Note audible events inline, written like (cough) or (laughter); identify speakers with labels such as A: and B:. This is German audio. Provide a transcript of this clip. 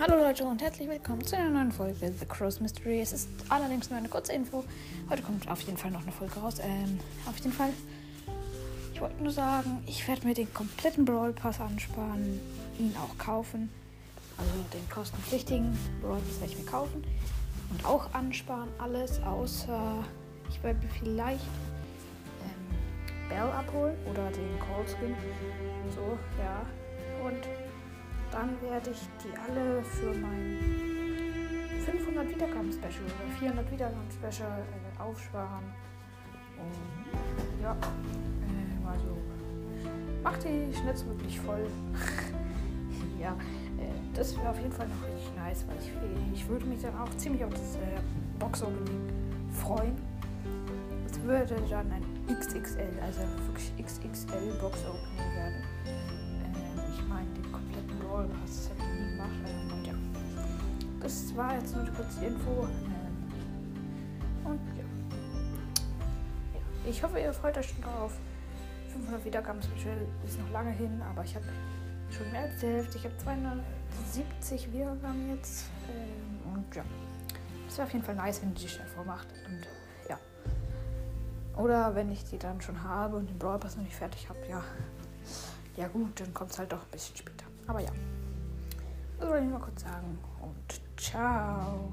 A: hallo Leute und herzlich willkommen zu einer neuen Folge The Crow's Mystery. Es ist allerdings nur eine kurze Info. Heute kommt auf jeden Fall noch eine Folge raus. Ähm, auf jeden Fall. Ich wollte nur sagen, ich werde mir den kompletten Brawl Pass ansparen, ihn auch kaufen. Also den kostenpflichtigen Brawl Pass werde ich mir kaufen und auch ansparen. Alles außer ich werde vielleicht ähm, Bell abholen oder den Call Skin. So, dann werde ich die alle für mein 500 Wiedergaben-Special oder 400 Wiedergaben-Special äh, aufsparen. Und ja, äh, also macht die schnellstmöglich voll. (laughs) ja, äh, das wäre auf jeden Fall noch richtig nice, weil ich, ich würde mich dann auch ziemlich auf das äh, Box-Opening freuen. Es würde dann ein XXL, also wirklich XXL Box-Opening werden. Meine, den kompletten Brawl Pass, das habe ich nie gemacht. Und ja, das war jetzt nur die Info. Ähm, und ja. ja. Ich hoffe, ihr freut euch schon drauf. 500 Wiedergaben ist noch lange hin, aber ich habe schon mehr als die Hälfte. Ich habe 270 Wiedergaben jetzt. Ähm, und ja, das wäre auf jeden Fall nice, wenn ihr die schnell vormacht. Und ja. Oder wenn ich die dann schon habe und den Brawl Pass noch nicht fertig habe, ja. Ja gut, dann kommt es halt doch ein bisschen später. Aber ja. Das wollte ich nur kurz sagen. Und ciao.